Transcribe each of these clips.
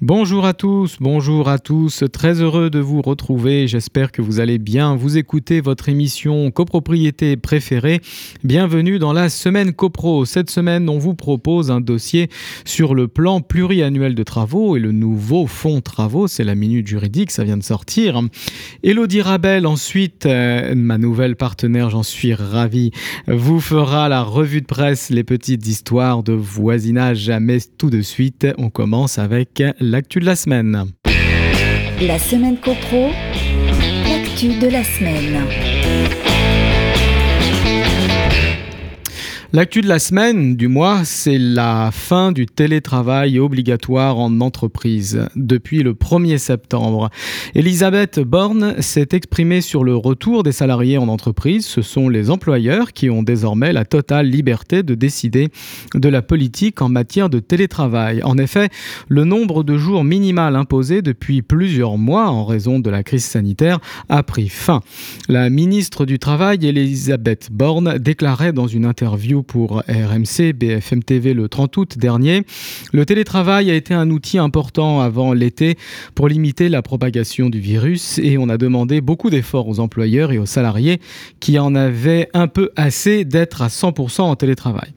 Bonjour à tous, bonjour à tous, très heureux de vous retrouver, j'espère que vous allez bien, vous écoutez votre émission copropriété préférée. Bienvenue dans la semaine copro. Cette semaine, on vous propose un dossier sur le plan pluriannuel de travaux et le nouveau fonds travaux, c'est la minute juridique, ça vient de sortir. Elodie Rabel, ensuite, euh, ma nouvelle partenaire, j'en suis ravi, vous fera la revue de presse, les petites histoires de voisinage, mais tout de suite, on commence avec l'actu de la semaine. La semaine copro, l'actu de la semaine. L'actu de la semaine, du mois, c'est la fin du télétravail obligatoire en entreprise depuis le 1er septembre. Elisabeth Borne s'est exprimée sur le retour des salariés en entreprise. Ce sont les employeurs qui ont désormais la totale liberté de décider de la politique en matière de télétravail. En effet, le nombre de jours minimal imposé depuis plusieurs mois en raison de la crise sanitaire a pris fin. La ministre du Travail, Elisabeth Borne, déclarait dans une interview pour RMC, BFM TV le 30 août dernier. Le télétravail a été un outil important avant l'été pour limiter la propagation du virus et on a demandé beaucoup d'efforts aux employeurs et aux salariés qui en avaient un peu assez d'être à 100% en télétravail.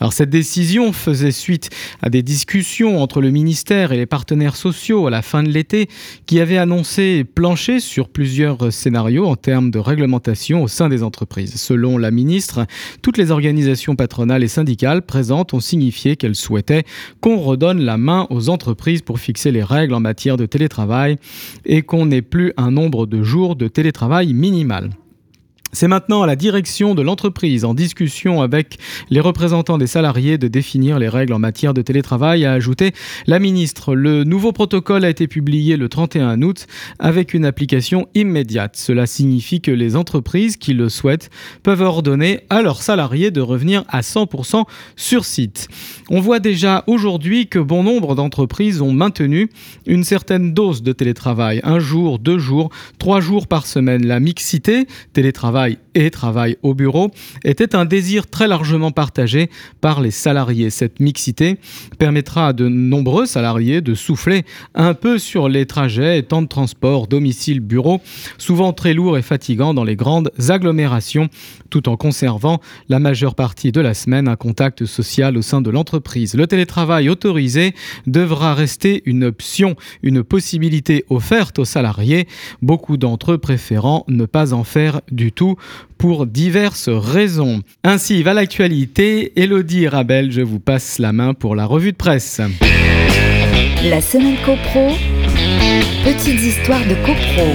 Alors cette décision faisait suite à des discussions entre le ministère et les partenaires sociaux à la fin de l'été qui avaient annoncé plancher sur plusieurs scénarios en termes de réglementation au sein des entreprises. Selon la ministre, toutes les organisations patronales et syndicales présentes ont signifié qu'elles souhaitaient qu'on redonne la main aux entreprises pour fixer les règles en matière de télétravail et qu'on n'ait plus un nombre de jours de télétravail minimal. C'est maintenant à la direction de l'entreprise, en discussion avec les représentants des salariés, de définir les règles en matière de télétravail, a ajouté la ministre. Le nouveau protocole a été publié le 31 août avec une application immédiate. Cela signifie que les entreprises qui le souhaitent peuvent ordonner à leurs salariés de revenir à 100% sur site. On voit déjà aujourd'hui que bon nombre d'entreprises ont maintenu une certaine dose de télétravail, un jour, deux jours, trois jours par semaine. La mixité, télétravail, et travail au bureau était un désir très largement partagé par les salariés. Cette mixité permettra à de nombreux salariés de souffler un peu sur les trajets et temps de transport domicile-bureau, souvent très lourds et fatigants dans les grandes agglomérations, tout en conservant la majeure partie de la semaine un contact social au sein de l'entreprise. Le télétravail autorisé devra rester une option, une possibilité offerte aux salariés, beaucoup d'entre eux préférant ne pas en faire du tout pour diverses raisons. Ainsi va l'actualité. Elodie Rabel, je vous passe la main pour la revue de presse. La semaine CoPro, petites histoires de CoPro.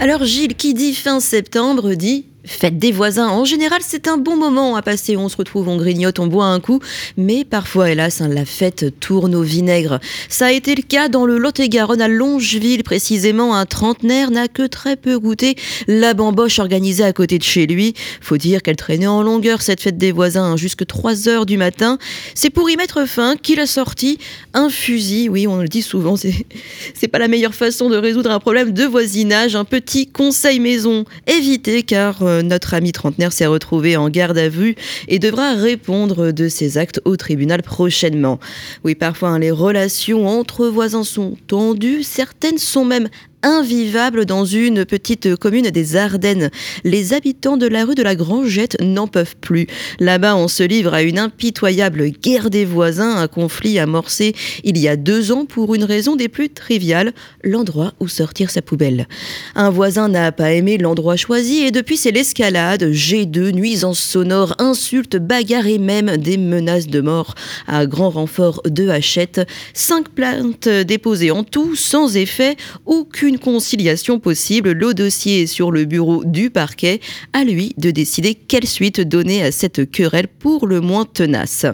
Alors Gilles, qui dit fin septembre, dit Fête des voisins, en général, c'est un bon moment à passer. On se retrouve, on grignote, on boit un coup. Mais parfois, hélas, hein, la fête tourne au vinaigre. Ça a été le cas dans le Lot-et-Garonne à Longeville, précisément. Un trentenaire n'a que très peu goûté la bamboche organisée à côté de chez lui. Faut dire qu'elle traînait en longueur, cette fête des voisins, hein, jusque 3 heures du matin. C'est pour y mettre fin qu'il a sorti un fusil. Oui, on le dit souvent, c'est pas la meilleure façon de résoudre un problème de voisinage. Un petit conseil maison. Évitez, car. Euh, notre ami trentenaire s'est retrouvé en garde à vue et devra répondre de ses actes au tribunal prochainement. Oui, parfois hein, les relations entre voisins sont tendues, certaines sont même invivable dans une petite commune des Ardennes. Les habitants de la rue de la Grangette n'en peuvent plus. Là-bas, on se livre à une impitoyable guerre des voisins, un conflit amorcé il y a deux ans pour une raison des plus triviales, l'endroit où sortir sa poubelle. Un voisin n'a pas aimé l'endroit choisi et depuis c'est l'escalade, G2, nuisances sonores, insultes, bagarres et même des menaces de mort à grand renfort de hachette. Cinq plaintes déposées en tout, sans effet, aucune conciliation possible. Le dossier est sur le bureau du parquet. À lui de décider quelle suite donner à cette querelle pour le moins tenace.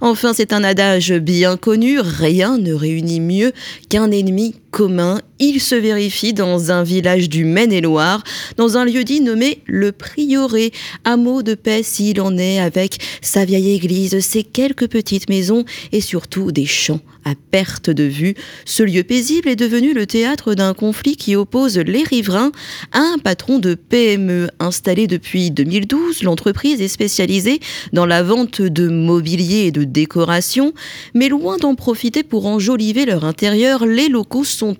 Enfin, c'est un adage bien connu. Rien ne réunit mieux qu'un ennemi commun Il se vérifie dans un village du Maine-et-Loire, dans un lieu dit nommé le Prieuré, hameau de paix s'il en est, avec sa vieille église, ses quelques petites maisons et surtout des champs à perte de vue. Ce lieu paisible est devenu le théâtre d'un conflit qui oppose les riverains à un patron de PME installé depuis 2012. L'entreprise est spécialisée dans la vente de mobilier et de décoration, mais loin d'en profiter pour enjoliver leur intérieur, les locaux sont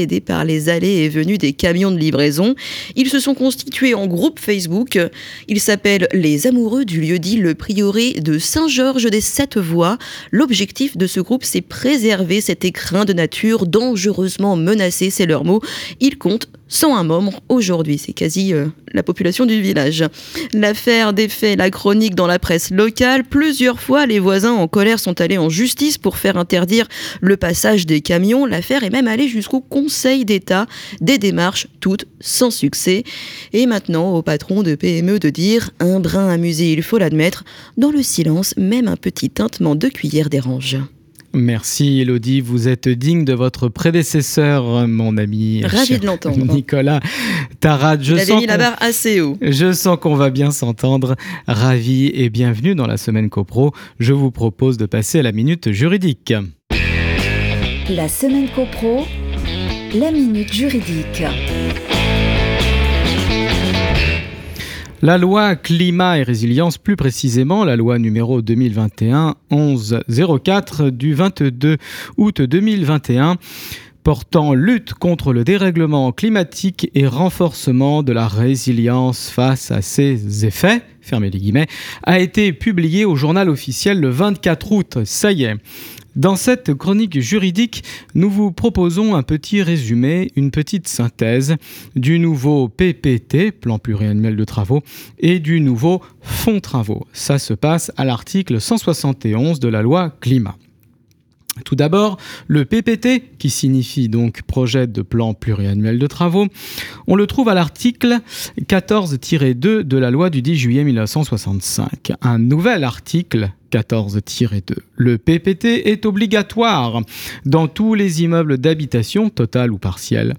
excédés par les allées et venues des camions de livraison. Ils se sont constitués en groupe Facebook. Ils s'appellent les amoureux du lieu-dit Le Prieuré de Saint-Georges des Sept Voies. L'objectif de ce groupe, c'est préserver cet écrin de nature dangereusement menacé, c'est leur mot. Ils comptent 101 membres aujourd'hui, c'est quasi euh, la population du village. L'affaire défait la chronique dans la presse locale. Plusieurs fois, les voisins en colère sont allés en justice pour faire interdire le passage des camions. L'affaire est même allée jusqu'au Conseil d'État. Des démarches, toutes sans succès. Et maintenant, au patron de PME de dire un brin amusé, il faut l'admettre. Dans le silence, même un petit tintement de cuillère dérange. Merci Elodie, vous êtes digne de votre prédécesseur, mon ami. Ravi de l'entendre. Nicolas Tarad. Je sens mis la barre assez haut. Je sens qu'on va bien s'entendre. Ravi et bienvenue dans la semaine CoPro. Je vous propose de passer à la minute juridique. La semaine CoPro, la minute juridique. La loi climat et résilience, plus précisément la loi numéro 2021-1104 du 22 août 2021 portant lutte contre le dérèglement climatique et renforcement de la résilience face à ses effets, a été publiée au journal officiel le 24 août. Ça y est. Dans cette chronique juridique, nous vous proposons un petit résumé, une petite synthèse du nouveau PPT, plan pluriannuel de travaux, et du nouveau fonds travaux. Ça se passe à l'article 171 de la loi climat. Tout d'abord, le PPT, qui signifie donc projet de plan pluriannuel de travaux, on le trouve à l'article 14-2 de la loi du 10 juillet 1965. Un nouvel article 14-2. Le PPT est obligatoire dans tous les immeubles d'habitation, total ou partiel.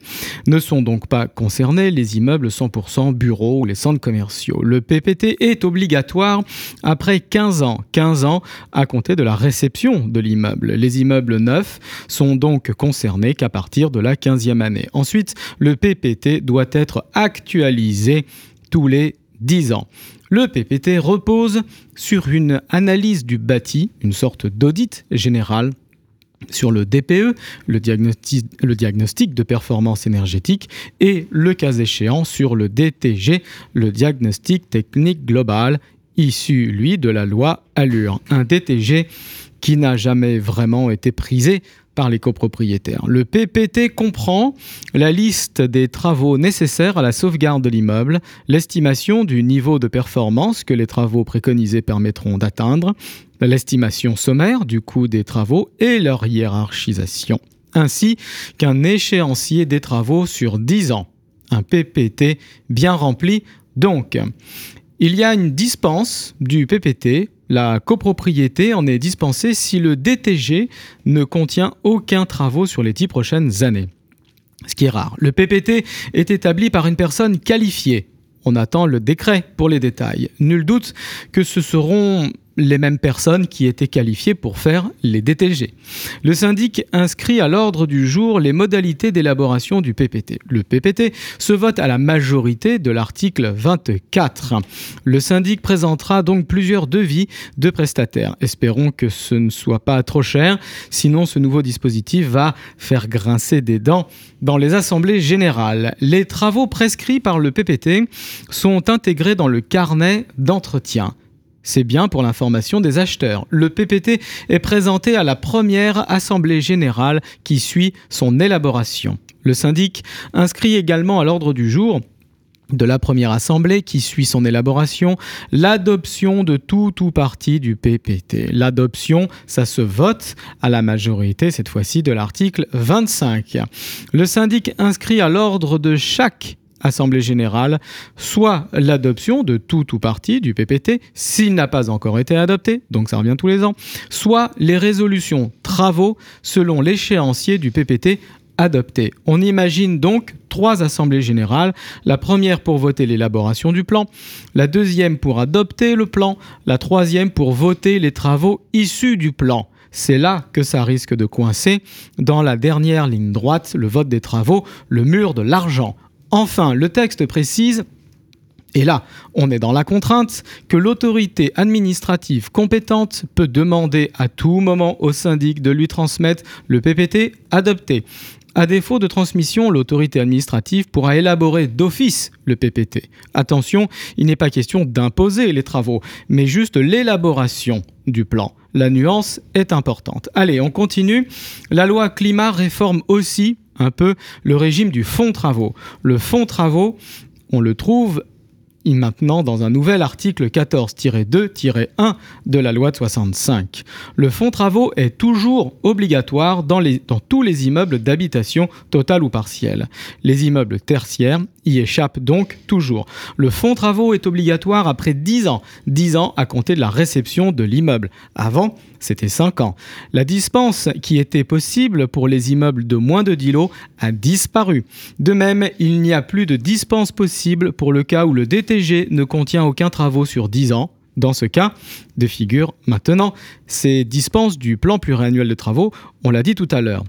Ne sont donc pas concernés les immeubles 100% bureaux ou les centres commerciaux. Le PPT est obligatoire après 15 ans, 15 ans à compter de la réception de l'immeuble. Les immeubles neufs sont donc concernés qu'à partir de la 15e année. Ensuite, le PPT doit être actualisé tous les 10 ans. Le PPT repose sur une analyse du bâti, une sorte d'audit général sur le DPE, le diagnostic, de performance énergétique, et le cas échéant sur le DTG, le diagnostic technique global, issu, lui, de la loi Allure. Un DTG qui n'a jamais vraiment été prisé par les copropriétaires. Le PPT comprend la liste des travaux nécessaires à la sauvegarde de l'immeuble, l'estimation du niveau de performance que les travaux préconisés permettront d'atteindre, l'estimation sommaire du coût des travaux et leur hiérarchisation, ainsi qu'un échéancier des travaux sur 10 ans. Un PPT bien rempli donc. Il y a une dispense du PPT la copropriété en est dispensée si le DTG ne contient aucun travaux sur les dix prochaines années. Ce qui est rare. Le PPT est établi par une personne qualifiée. On attend le décret pour les détails. Nul doute que ce seront les mêmes personnes qui étaient qualifiées pour faire les DTG. Le syndic inscrit à l'ordre du jour les modalités d'élaboration du PPT. Le PPT se vote à la majorité de l'article 24. Le syndic présentera donc plusieurs devis de prestataires. Espérons que ce ne soit pas trop cher, sinon ce nouveau dispositif va faire grincer des dents dans les assemblées générales. Les travaux prescrits par le PPT sont intégrés dans le carnet d'entretien. C'est bien pour l'information des acheteurs. Le PPT est présenté à la première Assemblée générale qui suit son élaboration. Le syndic inscrit également à l'ordre du jour de la première assemblée qui suit son élaboration, l'adoption de tout ou partie du PPT. L'adoption, ça se vote à la majorité, cette fois-ci, de l'article 25. Le syndic inscrit à l'ordre de chaque Assemblée générale, soit l'adoption de tout ou partie du PPT s'il n'a pas encore été adopté, donc ça revient tous les ans, soit les résolutions travaux selon l'échéancier du PPT adopté. On imagine donc trois assemblées générales, la première pour voter l'élaboration du plan, la deuxième pour adopter le plan, la troisième pour voter les travaux issus du plan. C'est là que ça risque de coincer, dans la dernière ligne droite, le vote des travaux, le mur de l'argent. Enfin, le texte précise et là, on est dans la contrainte que l'autorité administrative compétente peut demander à tout moment au syndic de lui transmettre le PPT adopté. À défaut de transmission, l'autorité administrative pourra élaborer d'office le PPT. Attention, il n'est pas question d'imposer les travaux, mais juste l'élaboration du plan. La nuance est importante. Allez, on continue. La loi climat réforme aussi un peu le régime du fonds travaux. Le fonds travaux, on le trouve maintenant dans un nouvel article 14-2-1 de la loi de 65. Le fonds travaux est toujours obligatoire dans, dans tous les immeubles d'habitation totale ou partielle. Les immeubles tertiaires y échappent donc toujours. Le fonds travaux est obligatoire après 10 ans, 10 ans à compter de la réception de l'immeuble. Avant, c'était 5 ans. La dispense qui était possible pour les immeubles de moins de 10 lots a disparu. De même, il n'y a plus de dispense possible pour le cas où le DTG ne contient aucun travaux sur 10 ans. Dans ce cas de figure maintenant ces dispenses du plan pluriannuel de travaux, on l'a dit tout à l'heure.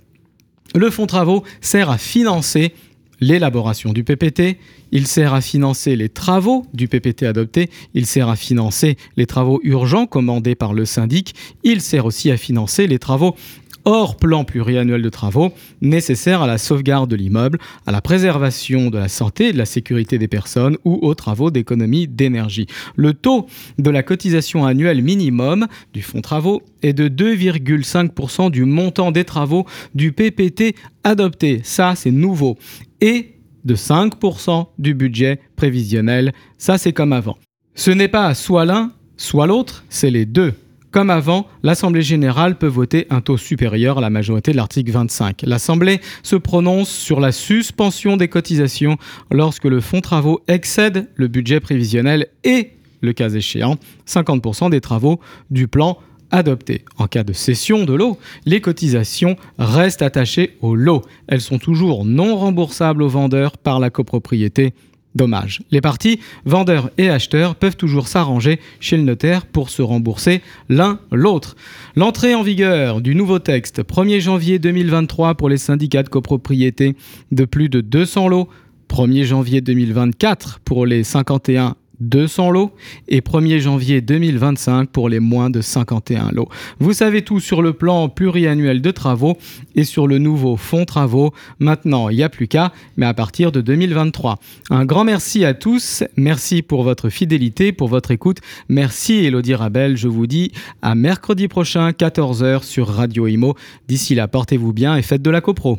Le fonds travaux sert à financer l'élaboration du PPT, il sert à financer les travaux du PPT adopté, il sert à financer les travaux urgents commandés par le syndic, il sert aussi à financer les travaux hors plan pluriannuel de travaux nécessaires à la sauvegarde de l'immeuble, à la préservation de la santé et de la sécurité des personnes ou aux travaux d'économie d'énergie. Le taux de la cotisation annuelle minimum du fonds travaux est de 2,5% du montant des travaux du PPT adopté. Ça, c'est nouveau. Et de 5% du budget prévisionnel. Ça, c'est comme avant. Ce n'est pas soit l'un, soit l'autre, c'est les deux. Comme avant, l'Assemblée générale peut voter un taux supérieur à la majorité de l'article 25. L'Assemblée se prononce sur la suspension des cotisations lorsque le fonds travaux excède le budget prévisionnel et, le cas échéant, 50% des travaux du plan adopté. En cas de cession de l'eau, les cotisations restent attachées au lot. Elles sont toujours non remboursables aux vendeurs par la copropriété Dommage. Les parties, vendeurs et acheteurs, peuvent toujours s'arranger chez le notaire pour se rembourser l'un l'autre. L'entrée en vigueur du nouveau texte 1er janvier 2023 pour les syndicats de copropriété de plus de 200 lots, 1er janvier 2024 pour les 51 200 lots et 1er janvier 2025 pour les moins de 51 lots. Vous savez tout sur le plan pluriannuel de travaux et sur le nouveau fonds travaux. Maintenant, il n'y a plus qu'à, mais à partir de 2023. Un grand merci à tous. Merci pour votre fidélité, pour votre écoute. Merci Elodie Rabel. Je vous dis à mercredi prochain, 14h sur Radio Imo. D'ici là, portez-vous bien et faites de la copro.